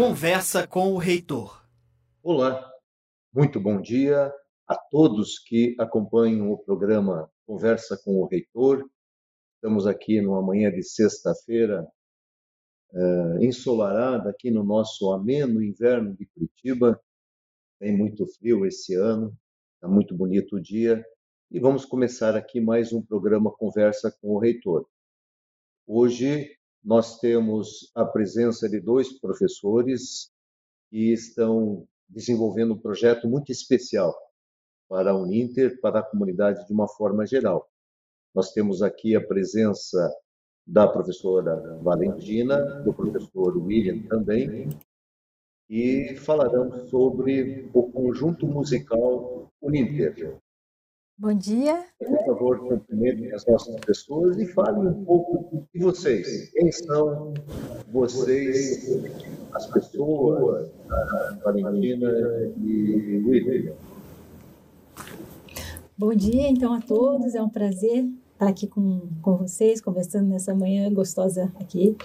Conversa com o Reitor. Olá, muito bom dia a todos que acompanham o programa Conversa com o Reitor. Estamos aqui numa manhã de sexta-feira, uh, ensolarada, aqui no nosso ameno inverno de Curitiba. Tem muito frio esse ano, está muito bonito o dia. E vamos começar aqui mais um programa Conversa com o Reitor. Hoje nós temos a presença de dois professores que estão desenvolvendo um projeto muito especial para a Uninter, para a comunidade de uma forma geral. Nós temos aqui a presença da professora Valentina, do professor William também, e falarão sobre o conjunto musical Uninter. Bom dia. Por favor, cumprimentem as nossas pessoas e falem um pouco de vocês. Quem são vocês, as pessoas, a Valentina e William? Bom dia, então, a todos. É um prazer estar aqui com, com vocês, conversando nessa manhã gostosa aqui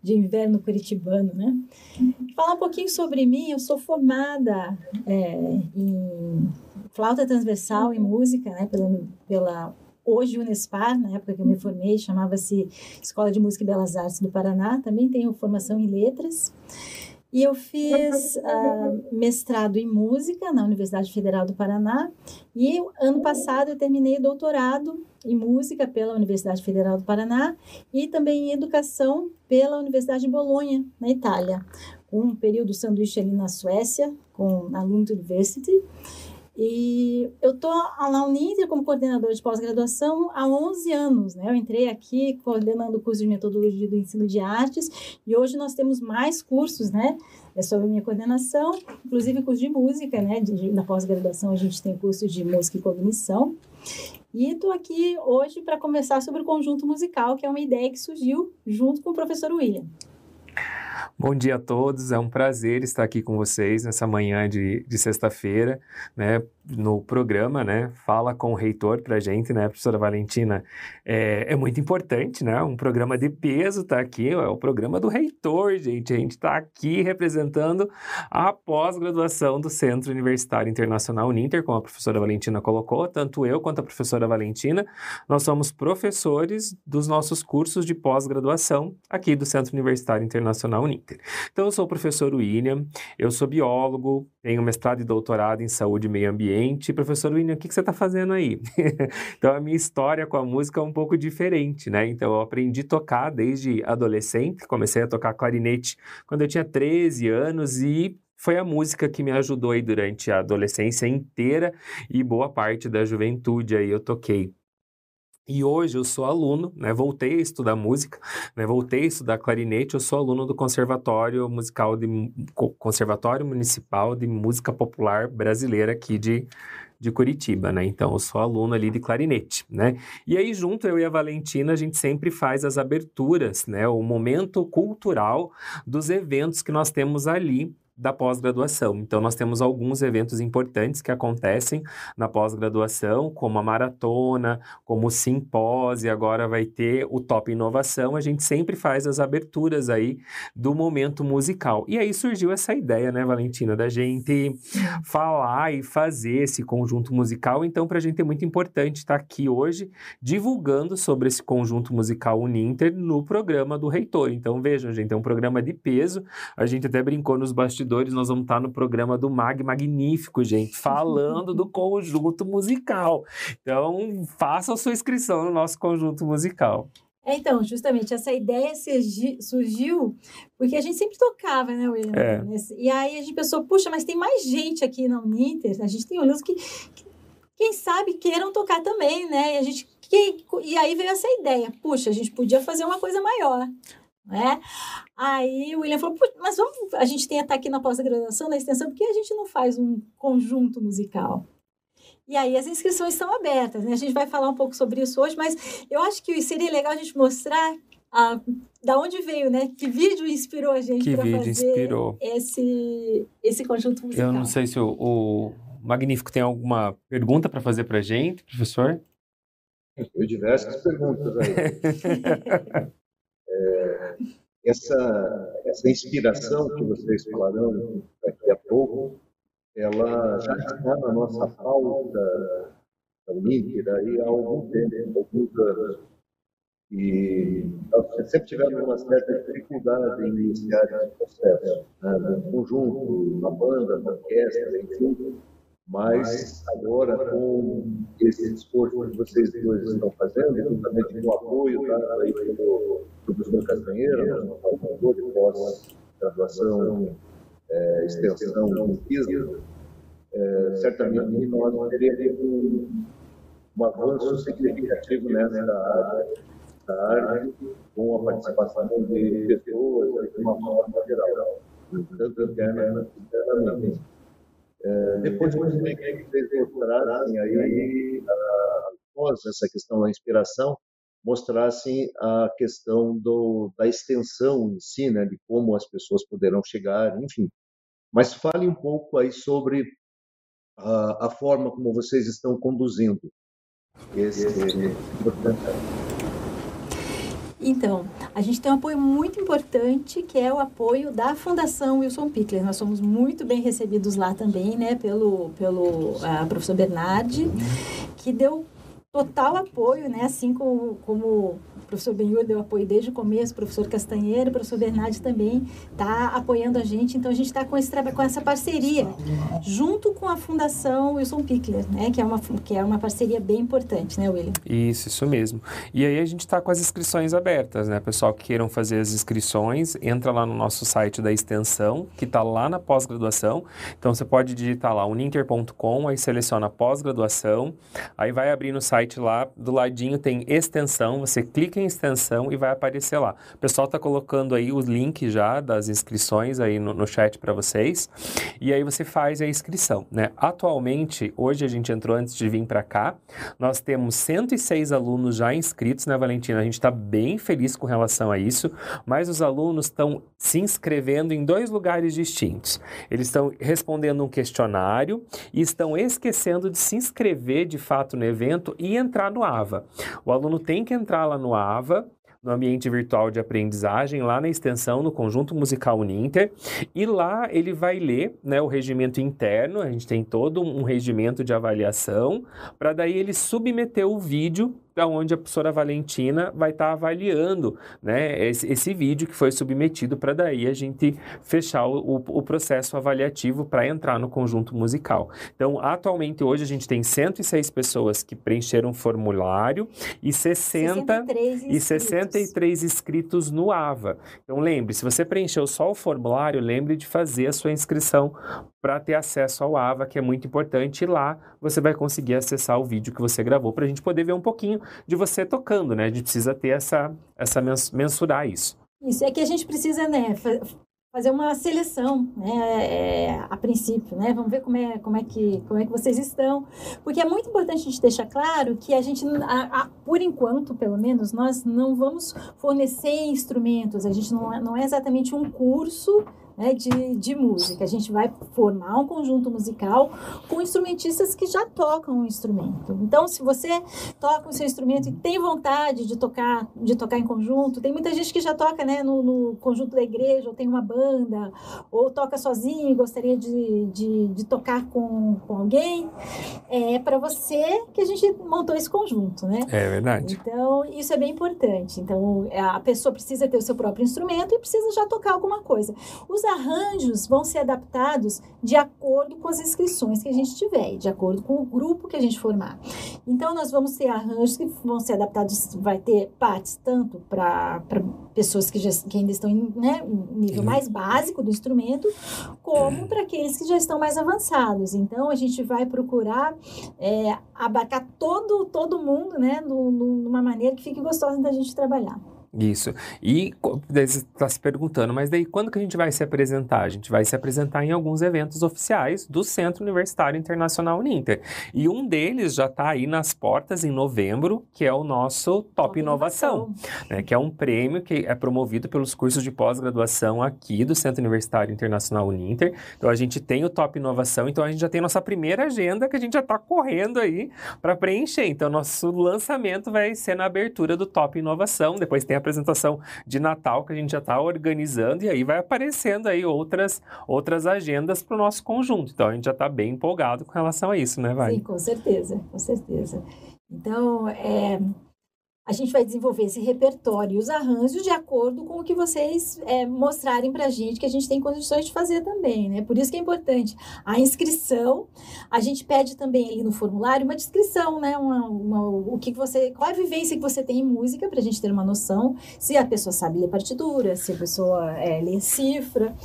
de inverno curitibano, né? Falar um pouquinho sobre mim. Eu sou formada é, em flauta transversal em música, né, pela, pela hoje Unespar, na época que eu me formei, chamava-se Escola de Música e Belas Artes do Paraná. Também tenho formação em letras. E eu fiz uh, mestrado em música na Universidade Federal do Paraná. E ano passado eu terminei doutorado em música pela Universidade Federal do Paraná e também em educação pela Universidade de Bolonha, na Itália. Um período sanduíche ali na Suécia, com a Lund University. E eu estou na Uninter como coordenadora de pós-graduação há 11 anos. Né? Eu entrei aqui coordenando o curso de metodologia do ensino de artes e hoje nós temos mais cursos, né? É sobre minha coordenação, inclusive curso de música, né? De, na pós-graduação a gente tem curso de música e cognição. E estou aqui hoje para conversar sobre o conjunto musical, que é uma ideia que surgiu junto com o professor William. Bom dia a todos, é um prazer estar aqui com vocês nessa manhã de, de sexta-feira, né, no programa, né, fala com o reitor para a gente, né, professora Valentina, é, é, muito importante, né, um programa de peso tá aqui, é o programa do reitor, gente, a gente está aqui representando a pós-graduação do Centro Universitário Internacional Uninter, como a professora Valentina colocou, tanto eu quanto a professora Valentina, nós somos professores dos nossos cursos de pós-graduação aqui do Centro Universitário Internacional Uninter. Então, eu sou o professor William, eu sou biólogo, tenho mestrado e doutorado em saúde e meio ambiente. Professor William, o que, você está fazendo aí? então, a minha história com a música é um pouco diferente, né? Então, eu aprendi a tocar desde adolescente, comecei a tocar clarinete quando eu tinha 13 anos e foi a música que me ajudou aí durante a adolescência inteira e boa parte da juventude aí eu toquei. E hoje eu sou aluno, né? Voltei a estudar música, né? Voltei a estudar clarinete. Eu sou aluno do Conservatório Musical de Conservatório Municipal de Música Popular Brasileira aqui de de Curitiba, né? Então, eu sou aluno ali de clarinete, né? E aí, junto eu e a Valentina, a gente sempre faz as aberturas, né? O momento cultural dos eventos que nós temos ali da pós-graduação. Então, nós temos alguns eventos importantes que acontecem na pós-graduação, como a maratona, como o simpósio, agora vai ter o Top Inovação. A gente sempre faz as aberturas aí do momento musical. E aí surgiu essa ideia, né, Valentina, da gente falar e fazer esse conjunto musical. Então, para a gente é muito importante estar aqui hoje divulgando sobre esse conjunto musical Uninter no programa do reitor. Então, vejam, gente, é um programa de peso. A gente até brincou nos bastidores nós vamos estar no programa do Mag Magnífico, gente, falando do conjunto musical. Então, faça a sua inscrição no nosso conjunto musical. É, então, justamente, essa ideia surgiu porque a gente sempre tocava, né, William? É. E aí a gente pensou, puxa, mas tem mais gente aqui na Uninter, a gente tem alunos que, que, quem sabe, queiram tocar também, né? E, a gente, e aí veio essa ideia, puxa, a gente podia fazer uma coisa maior né? Aí o William falou, mas vamos, a gente tem estar aqui na pós-graduação, na extensão, por que a gente não faz um conjunto musical? E aí as inscrições estão abertas, né? A gente vai falar um pouco sobre isso hoje, mas eu acho que seria legal a gente mostrar a, da onde veio, né? Que vídeo inspirou a gente para fazer inspirou. esse, esse conjunto musical. Eu não sei se o, o Magnífico tem alguma pergunta para fazer para a gente, professor? Tem diversas perguntas aí. Essa, essa inspiração que vocês falarão daqui a pouco, ela já está na nossa pauta aí há algum tempo, alguns anos. E nós sempre tivemos uma certa dificuldade em iniciar esse processo, né? no conjunto, na banda, na orquestra, enfim. Mas agora, com esse esforço que vocês dois estão fazendo, juntamente com o apoio dado aí pelo professor Castanheira, nosso de pós-graduação, é, extensão, pesquisa, é, certamente nós teremos um, um avanço significativo nessa área, da arte, com a participação de pessoas de uma forma geral, tanto interna quanto. É, depois eu que vocês mostrassem aí, após essa questão da inspiração, mostrassem a questão do, da extensão em si, né, de como as pessoas poderão chegar, enfim. Mas fale um pouco aí sobre a, a forma como vocês estão conduzindo esse, esse então, a gente tem um apoio muito importante, que é o apoio da Fundação Wilson Pickler. Nós somos muito bem recebidos lá também, né, pelo, pelo uh, professor Bernardi, que deu total apoio, né, assim como, como professor Benhur deu apoio desde o começo, o professor Castanheira, o professor Bernardi também está apoiando a gente. Então, a gente está com, com essa parceria, junto com a Fundação Wilson Pickler, né? Que é, uma, que é uma parceria bem importante, né, William? Isso, isso mesmo. E aí a gente está com as inscrições abertas, né? Pessoal que queiram fazer as inscrições, entra lá no nosso site da extensão, que está lá na pós-graduação. Então, você pode digitar lá uninter.com, aí seleciona pós-graduação, aí vai abrir no site lá, do ladinho tem extensão, você clica em extensão e vai aparecer lá. O pessoal está colocando aí os links já das inscrições aí no, no chat para vocês. E aí você faz a inscrição, né? Atualmente, hoje a gente entrou antes de vir para cá, nós temos 106 alunos já inscritos, né, Valentina? A gente está bem feliz com relação a isso, mas os alunos estão se inscrevendo em dois lugares distintos. Eles estão respondendo um questionário e estão esquecendo de se inscrever de fato no evento e entrar no AVA. O aluno tem que entrar lá no AVA no ambiente virtual de aprendizagem, lá na extensão, no conjunto musical Uninter, e lá ele vai ler né, o regimento interno, a gente tem todo um regimento de avaliação, para daí ele submeter o vídeo onde a professora Valentina vai estar tá avaliando né, esse, esse, vídeo que foi submetido para daí a gente fechar o, o processo avaliativo para entrar no conjunto musical. Então, atualmente, hoje a gente tem 106 pessoas que preencheram o formulário e 60 63 e 63 inscritos no AVA. Então, lembre, se você preencheu só o formulário, lembre de fazer a sua inscrição para ter acesso ao AVA, que é muito importante, e lá você vai conseguir acessar o vídeo que você gravou para a gente poder ver um pouquinho de você tocando, né? A gente precisa ter essa, essa mensurar isso. Isso, é que a gente precisa, né, fazer uma seleção, né, é, a princípio, né, vamos ver como é, como, é que, como é que vocês estão, porque é muito importante a gente deixar claro que a gente, a, a, por enquanto, pelo menos, nós não vamos fornecer instrumentos, a gente não, é, não é exatamente um curso né, de, de música. A gente vai formar um conjunto musical com instrumentistas que já tocam o instrumento. Então, se você toca o seu instrumento e tem vontade de tocar, de tocar em conjunto, tem muita gente que já toca né, no, no conjunto da igreja, ou tem uma banda, ou toca sozinho e gostaria de, de, de tocar com, com alguém. É para você que a gente montou esse conjunto, né? É verdade. Então, isso é bem importante. Então, a pessoa precisa ter o seu próprio instrumento e precisa já tocar alguma coisa. Os arranjos vão ser adaptados de acordo com as inscrições que a gente tiver, de acordo com o grupo que a gente formar. Então, nós vamos ter arranjos que vão ser adaptados, vai ter partes tanto para pessoas que, já, que ainda estão em né, nível mais básico do instrumento, como para aqueles que já estão mais avançados. Então, a gente vai procurar é, abarcar todo, todo mundo, né, numa maneira que fique gostosa da gente trabalhar. Isso. E está se perguntando, mas daí quando que a gente vai se apresentar? A gente vai se apresentar em alguns eventos oficiais do Centro Universitário Internacional Uninter. E um deles já está aí nas portas em novembro, que é o nosso Top, Top Inovação, Inovação. Né, que é um prêmio que é promovido pelos cursos de pós-graduação aqui do Centro Universitário Internacional Uninter. Então a gente tem o Top Inovação, então a gente já tem nossa primeira agenda que a gente já está correndo aí para preencher. Então nosso lançamento vai ser na abertura do Top Inovação, depois tem a apresentação de Natal que a gente já está organizando e aí vai aparecendo aí outras, outras agendas para o nosso conjunto. Então a gente já está bem empolgado com relação a isso, né, Vai? Sim, com certeza, com certeza. Então, é, a gente vai desenvolver esse repertório e os arranjos de acordo com o que vocês é, mostrarem para a gente que a gente tem condições de fazer também, né? Por isso que é importante a inscrição. A gente pede também ali no formulário uma descrição, né? Uma, uma, o que você, qual é a vivência que você tem em música para a gente ter uma noção se a pessoa sabe ler partitura, se a pessoa é, lê cifra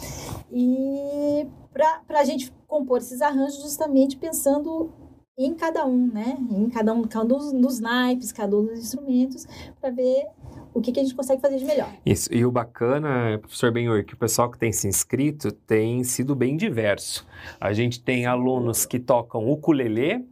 e para a gente compor esses arranjos justamente pensando em cada um, né? Em cada um, cada um dos naipes, cada um dos instrumentos, para ver o que, que, a gente consegue fazer de melhor. Isso, e o bacana, professor Benhor, que o pessoal que tem se inscrito tem sido bem diverso. A gente tem alunos que tocam ukulele,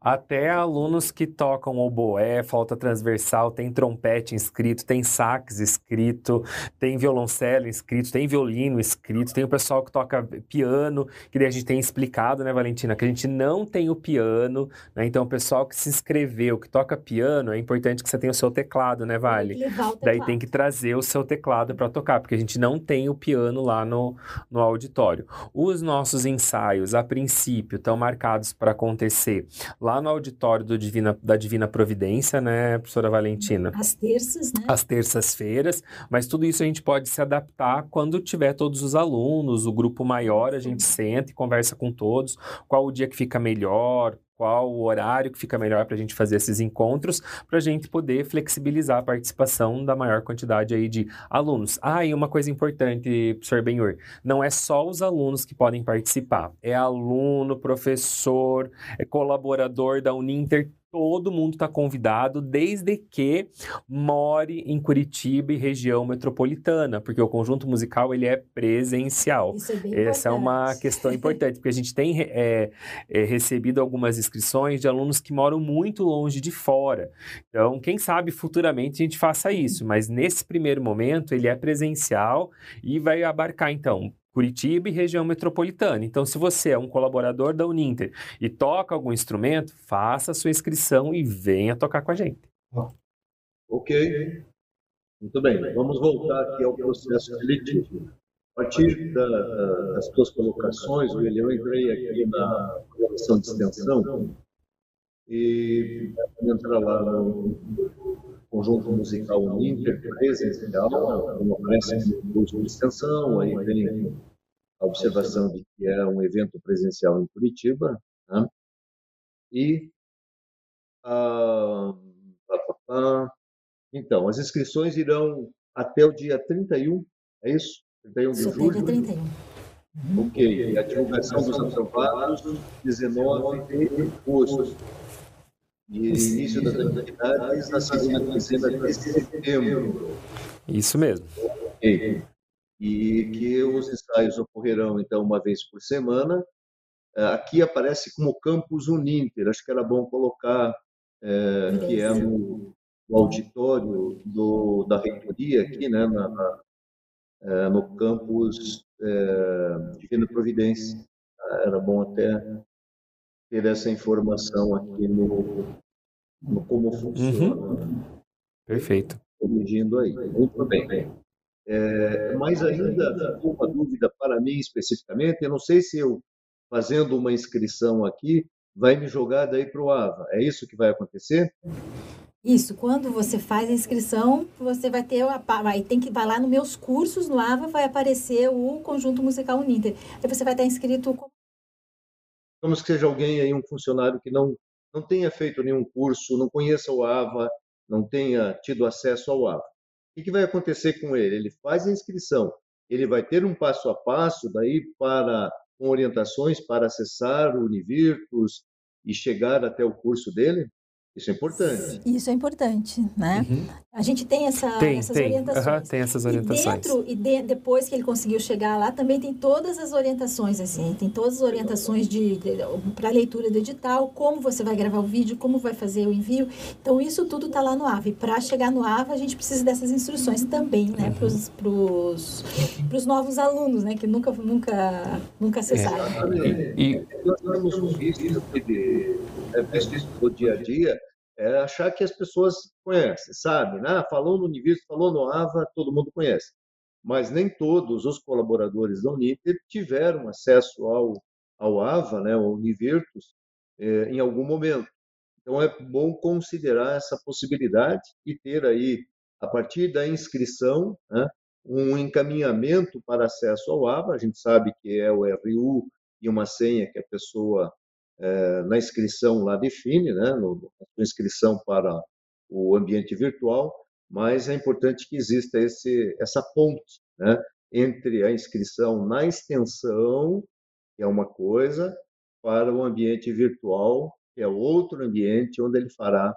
até alunos que tocam oboé, flauta transversal, tem trompete inscrito, tem sax escrito, tem violoncelo inscrito, tem violino escrito, tem o pessoal que toca piano, que daí a gente tem explicado, né, Valentina, que a gente não tem o piano, né? Então o pessoal que se inscreveu, que toca piano, é importante que você tenha o seu teclado, né, Vale? Tem daí tem que trazer o seu teclado para tocar, porque a gente não tem o piano lá no, no auditório. Os nossos ensaios, a princípio, estão marcados para acontecer lá no auditório Divina, da Divina Providência, né, professora Valentina? Às terças, né? Às terças-feiras, mas tudo isso a gente pode se adaptar quando tiver todos os alunos, o grupo maior, a gente senta e conversa com todos, qual o dia que fica melhor, qual o horário que fica melhor para a gente fazer esses encontros, para a gente poder flexibilizar a participação da maior quantidade aí de alunos. Ah, e uma coisa importante, professor Benhur, não é só os alunos que podem participar, é aluno, professor, é colaborador da Uninter, todo mundo está convidado, desde que more em Curitiba e região metropolitana, porque o conjunto musical ele é presencial. Isso é bem Essa importante. é uma questão importante, porque a gente tem é, é, recebido algumas inscrições de alunos que moram muito longe de fora. Então, quem sabe futuramente a gente faça isso, mas nesse primeiro momento ele é presencial e vai abarcar, então, Curitiba e região metropolitana. Então, se você é um colaborador da Uninter e toca algum instrumento, faça a sua inscrição e venha tocar com a gente. Ok. Muito bem. Vamos voltar aqui ao processo seletivo. A partir da, da, das suas colocações, William, eu entrei aqui na colocação de extensão e entrar lá no conjunto musical Uninter presencial, como oferece um curso de extensão, aí tem a observação de que é um evento presencial em Curitiba, né? e ah, pá, pá, pá. então, as inscrições irão até o dia 31, é isso? 31 de Setembro julho? 31. Ok, e a divulgação dos aprovados, 19 de agosto. E início das atividades na segunda quinzena de setembro. Isso mesmo. E que os ensaios ocorrerão, então, uma vez por semana. Ah, Aqui aparece como Campus Uninter, acho que era bom colocar eh, que é no, no auditório do, da reitoria aqui, né, na, na- eh, no campus eh, Divina Providência. Era bom até ter essa informação aqui no, no como funciona Perfeito. corrigindo aí. Muito bem. É, mas ainda uma dúvida para mim especificamente. Eu não sei se eu, fazendo uma inscrição aqui, vai me jogar daí para o AVA. É isso que vai acontecer? Isso, quando você faz a inscrição, você vai ter a, pa- vai tem que vai lá nos meus cursos no AVA, vai aparecer o conjunto musical Uninter. Aí você vai estar inscrito como Vamos que seja alguém aí, um funcionário que não, não tenha feito nenhum curso, não conheça o AVA, não tenha tido acesso ao AVA. O que, vai acontecer com ele? Ele faz a inscrição, ele vai ter um passo a passo daí para com orientações para acessar o Univirtus e chegar até o curso dele? Isso é importante. Isso é importante, né? A gente tem, essa, Tem, essas tem. orientações. Aham, tem essas E orientações. dentro, e de- depois que ele conseguiu chegar lá, também tem todas as orientações, assim, tem todas as orientações de, para leitura do edital, como você vai gravar o vídeo, como vai fazer o envio. Então, isso tudo está lá no AVA. E para chegar no AVA, a gente precisa dessas instruções também, né, para os novos alunos, né, que nunca, nunca, nunca acessaram. E, Nós temos um visto de, é, visto do dia a dia, é achar que as pessoas conhecem, sabem, né? falou no Univirtus, falou no AVA, todo mundo conhece. Mas nem todos os colaboradores da Uniter tiveram acesso ao, ao AVA, né, ao Univirtus, é, em algum momento. Então é bom considerar essa possibilidade e ter aí, a partir da inscrição, né, um encaminhamento para acesso ao AVA. A gente sabe que é o RU e uma senha que a pessoa é, na inscrição lá define, né, no, na inscrição para o ambiente virtual, mas é importante que exista esse, essa ponte né, entre a inscrição na extensão, que é uma coisa, para o ambiente virtual, que é outro ambiente onde ele fará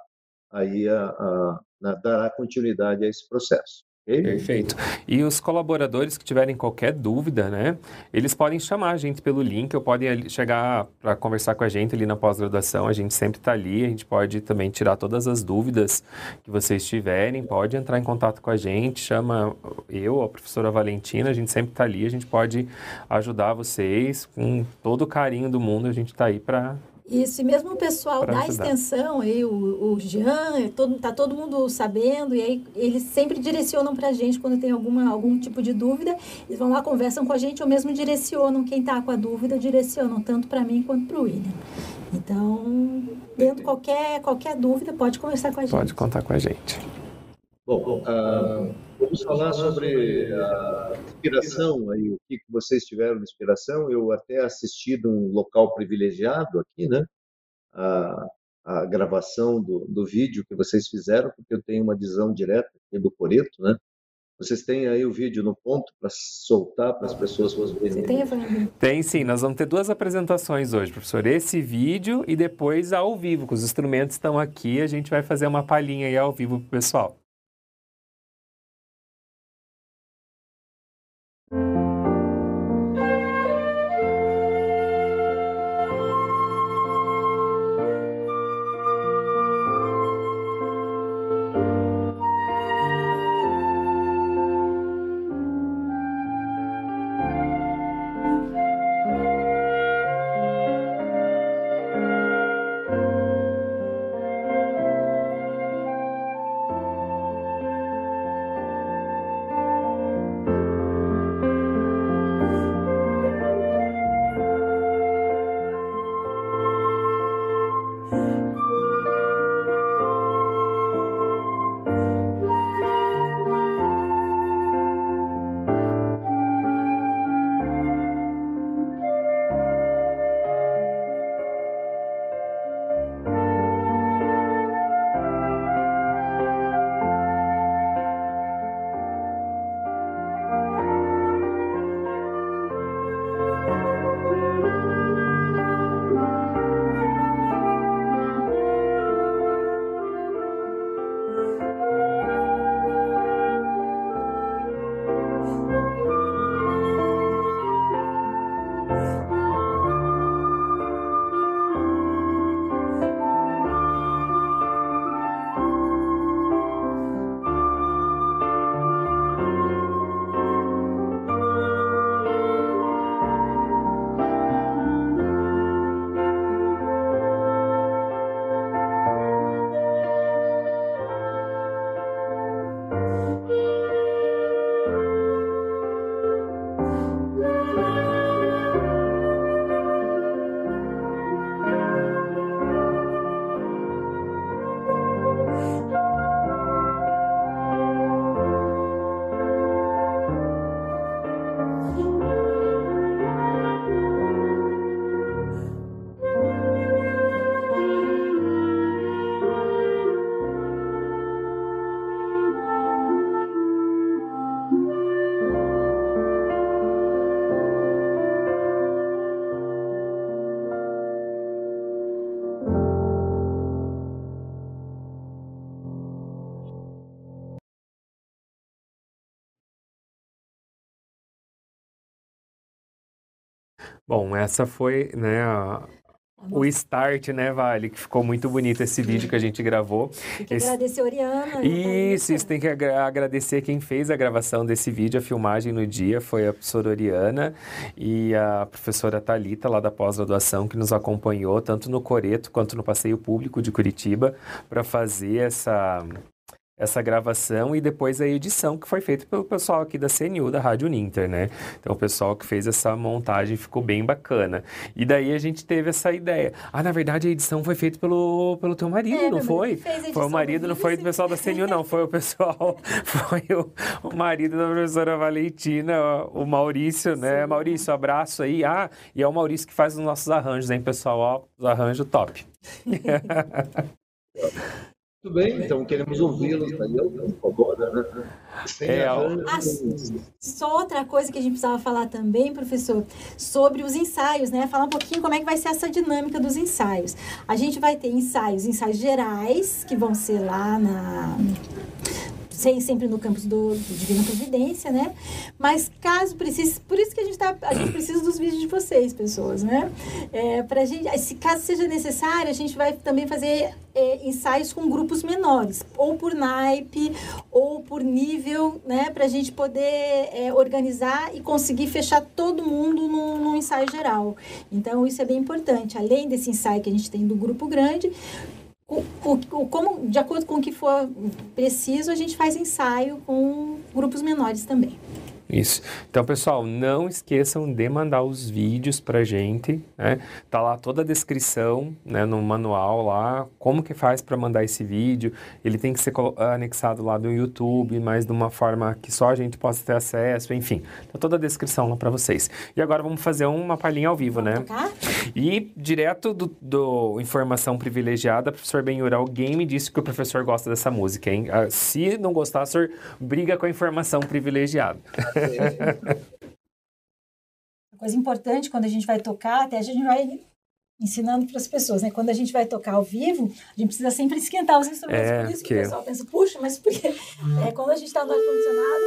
aí a, a, a dará continuidade a esse processo. Perfeito. E os colaboradores que tiverem qualquer dúvida, né, eles podem chamar a gente pelo link, ou podem chegar para conversar com a gente ali na pós-graduação. A gente sempre está ali, a gente pode também tirar todas as dúvidas que vocês tiverem. Pode entrar em contato com a gente, chama eu, a professora Valentina, a gente sempre está ali, a gente pode ajudar vocês com todo o carinho do mundo. A gente está aí para isso, e mesmo o pessoal da extensão, aí, o, o Jean, é todo, tá todo mundo sabendo, e aí eles sempre direcionam para a gente quando tem alguma, algum tipo de dúvida, eles vão lá, conversam com a gente, ou mesmo direcionam quem está com a dúvida, direcionam tanto para mim quanto para o William. Então, tendo qualquer, qualquer dúvida, pode conversar com a gente. Pode contar com a gente. Bom, uh, vamos falar sobre a inspiração, aí, o que vocês tiveram de inspiração. Eu até assisti de um local privilegiado aqui, né? A, a gravação do, do vídeo que vocês fizeram, porque eu tenho uma visão direta aqui do Coreto, né? Vocês têm aí o vídeo no ponto para soltar para as pessoas verem? Tem, tem sim, nós vamos ter duas apresentações hoje, professor. Esse vídeo e depois ao vivo, que os instrumentos estão aqui, a gente vai fazer uma palhinha aí ao vivo para o pessoal. Bom, essa foi né, a, o start, né, Vale? Que ficou muito bonito esse vídeo que a gente gravou. Tem que esse... agradecer a Oriana. Isso, isso tem que agradecer quem fez a gravação desse vídeo, a filmagem no dia foi a professora Oriana e a professora Talita lá da pós-graduação que nos acompanhou tanto no Coreto quanto no passeio público de Curitiba para fazer essa essa gravação e depois a edição que foi feita pelo pessoal aqui da CNU, da Rádio Ninter, né? Então o pessoal que fez essa montagem ficou bem bacana. E daí a gente teve essa ideia. Ah, na verdade a edição foi feita pelo, pelo teu marido, é, não foi? Foi o marido, não foi do pessoal da CNU, não. Foi o pessoal, foi o, o marido da professora Valentina, o Maurício, né? Sim. Maurício, abraço aí. Ah, e é o Maurício que faz os nossos arranjos, hein, pessoal? Ó, os arranjos top. Tudo bem, então queremos ouvi-los aí, agora, né? É, ah, só outra coisa que a gente precisava falar também, professor, sobre os ensaios, né? Falar um pouquinho como é que vai ser essa dinâmica dos ensaios. A gente vai ter ensaios, ensaios gerais, que vão ser lá na sempre no campus do, do Divina Providência, né? Mas caso precise, por isso que a gente, tá, a gente precisa dos vídeos de vocês, pessoas, né? É, pra gente, se caso seja necessário, a gente vai também fazer é, ensaios com grupos menores, ou por naipe, ou por nível, né? Para a gente poder é, organizar e conseguir fechar todo mundo no, no ensaio geral. Então, isso é bem importante. Além desse ensaio que a gente tem do grupo grande, o, o, como, de acordo com o que for preciso, a gente faz ensaio com grupos menores também. Isso. Então, pessoal, não esqueçam de mandar os vídeos pra gente, né? Tá lá toda a descrição, né, no manual lá, como que faz para mandar esse vídeo. Ele tem que ser anexado lá do YouTube, mas de uma forma que só a gente possa ter acesso, enfim. Tá toda a descrição lá para vocês. E agora vamos fazer uma palhinha ao vivo, né? E direto do, do Informação Privilegiada, professor Benhur, alguém me disse que o professor gosta dessa música, hein? Ah, se não gostar, o senhor briga com a informação privilegiada. coisa importante quando a gente vai tocar, até a gente vai ensinando para as pessoas, né? Quando a gente vai tocar ao vivo, a gente precisa sempre esquentar os instrumentos. É, por isso que, que o pessoal pensa, puxa, mas porque é, quando a gente está no ar-condicionado,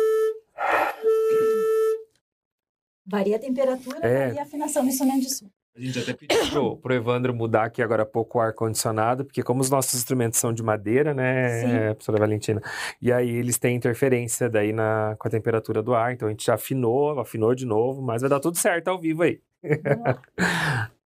varia a temperatura, é. varia a afinação do instrumento de som. A gente até pediu pro, Evandro mudar aqui agora há pouco o ar-condicionado, porque como os nossos instrumentos são de madeira, né, Sim. professora Valentina? E aí eles têm interferência daí na, com a temperatura do ar, então a gente já afinou, afinou de novo, mas vai dar tudo certo ao vivo aí.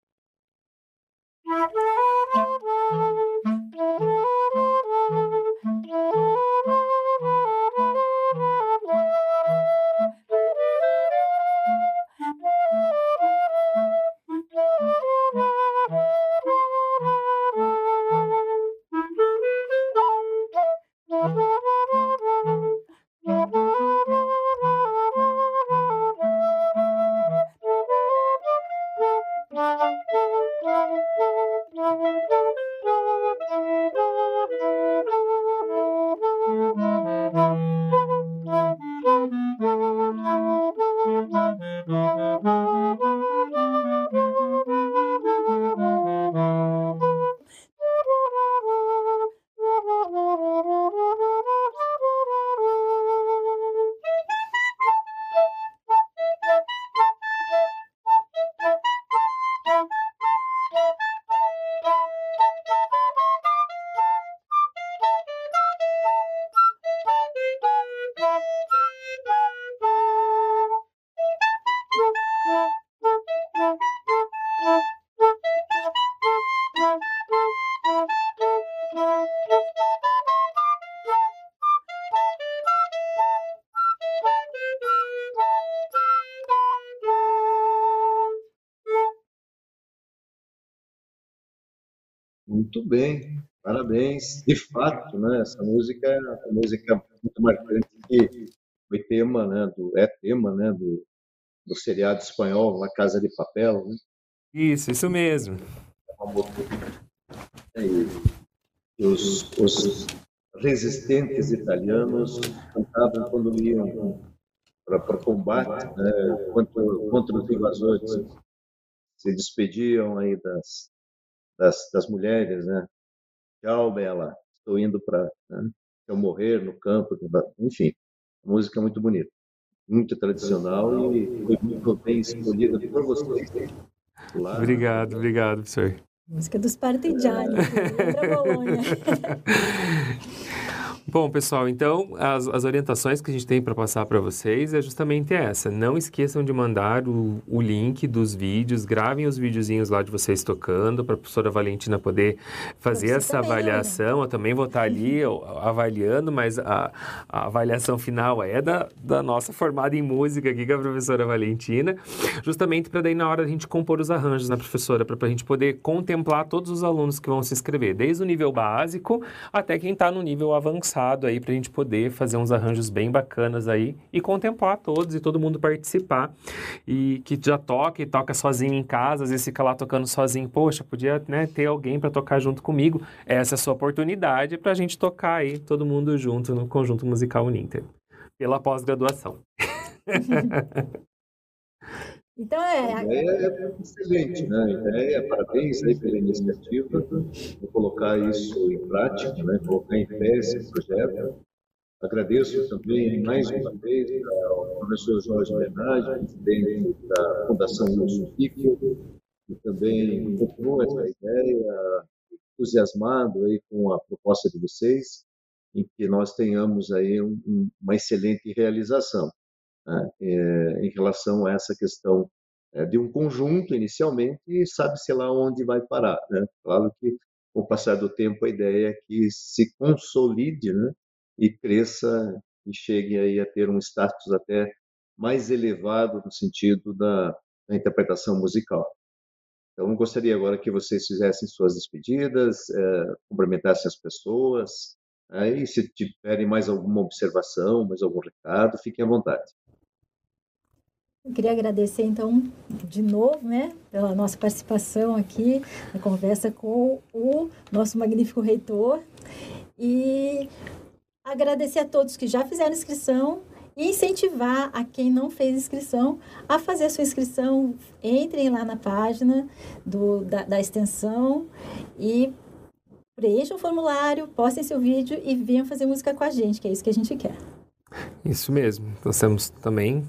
Muito bem, parabéns. De fato, né, essa música é uma música muito marcante que foi tema, né, do, é tema né, do, do seriado espanhol La Casa de Papel. Né? Isso, isso mesmo. E os, os resistentes italianos cantavam quando iam para combate né, contra, contra os invasores. Se despediam aí das, das, das mulheres, né? Tchau, Bela, estou indo para né? eu morrer no campo, enfim, música muito bonita, muito tradicional e foi muito bem escolhida por vocês. Lá, obrigado, obrigado, professor. Música dos partigiani, lembra Bolonha. Bom, pessoal, então as, as orientações que a gente tem para passar para vocês é justamente essa. Não esqueçam de mandar o, o link dos vídeos, gravem os videozinhos lá de vocês tocando, para a professora Valentina poder fazer essa também, avaliação. Né? Eu também vou estar ali avaliando, mas a, a, avaliação final é da, da nossa formada em música aqui, que é a professora Valentina, justamente para daí na hora a gente compor os arranjos, né, professora? Para a gente poder contemplar todos os alunos que vão se inscrever, desde o nível básico até quem está no nível avançado aí para a gente poder fazer uns arranjos bem bacanas aí e contemplar todos e todo mundo participar. E que já toca e toca sozinho em casa, às vezes fica lá tocando sozinho. Poxa, podia né, ter alguém para tocar junto comigo. Essa é a sua oportunidade para a gente tocar aí todo mundo junto no Conjunto Musical Uninter. Pela pós-graduação. Então é. É excelente, né? A ideia, parabéns aí pela iniciativa, vou colocar isso em prática, né? colocar em pé esse projeto. Agradeço também mais uma vez ao professor Jorge Bernardi, presidente da Fundação Lúcio Pico, que também comprou essa ideia, entusiasmado aí com a proposta de vocês, em que nós tenhamos aí um, uma excelente realização né, é, em relação a essa questão é, de um conjunto inicialmente e sabe-se lá onde vai parar. Né? Claro que, com o passar do tempo, a ideia é que se consolide né, e cresça e chegue aí a ter um status até mais elevado no sentido da, da interpretação musical. Então, gostaria agora que vocês fizessem suas despedidas, é, cumprimentassem as pessoas, aí né, se tiverem mais alguma observação, mais algum recado, fiquem à vontade. Eu queria agradecer, então, de novo, né, pela nossa participação aqui na conversa com o nosso magnífico reitor e agradecer a todos que já fizeram inscrição e incentivar a quem não fez inscrição a fazer a sua inscrição. Entrem lá na página do, da, da extensão e preencham o formulário, postem seu vídeo e venham fazer música com a gente, que é isso que a gente quer. Isso mesmo. Nós temos também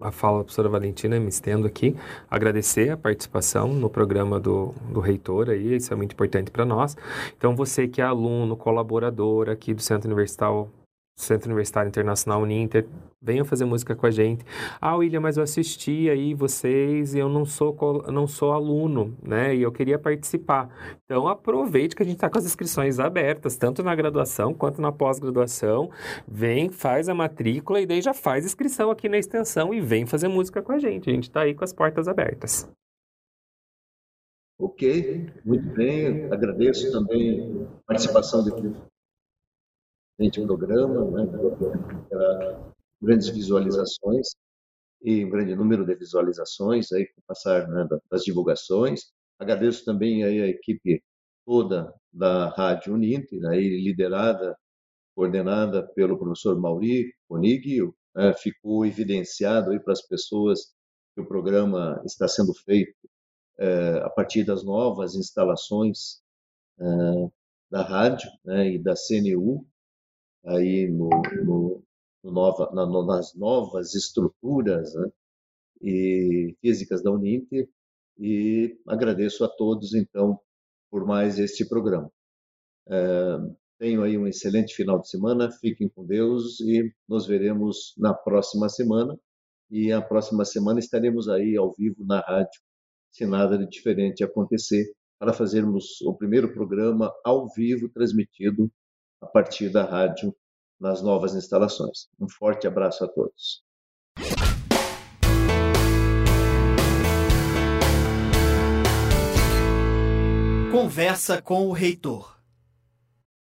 a fala da professora Valentina, me estendo aqui, agradecer a participação no programa do, do reitor aí, isso é muito importante para nós. Então, você que é aluno, colaborador aqui do Centro Universitário Centro Universitário Internacional Uninter, venham fazer música com a gente. Ah, William, mas eu assisti aí vocês e eu não sou, não sou aluno, né? E eu queria participar. Então, aproveite que a gente está com as inscrições abertas, tanto na graduação quanto na pós-graduação. Vem, faz a matrícula e daí já faz inscrição aqui na extensão e vem fazer música com a gente. A gente está aí com as portas abertas. Ok, muito bem. Agradeço também a participação de excelente programa, né, grandes visualizações e um grande número de visualizações aí com o passar né, das divulgações. Agradeço também aí a equipe toda da Rádio Uninter, aí liderada, coordenada pelo professor Mauri Conig, né, ficou evidenciado aí para as pessoas que o programa está sendo feito é, a partir das novas instalações é, da rádio né, e da CNU, aí no, no, no nova, na, nas novas estruturas né, e físicas da Uninter e agradeço a todos então por mais este programa. É, tenho aí um excelente final de semana, fiquem com Deus e nos veremos na próxima semana. E a próxima semana estaremos aí ao vivo na rádio, se nada de diferente acontecer, para fazermos o primeiro programa ao vivo transmitido a partir da rádio nas novas instalações. Um forte abraço a todos. Conversa com o reitor.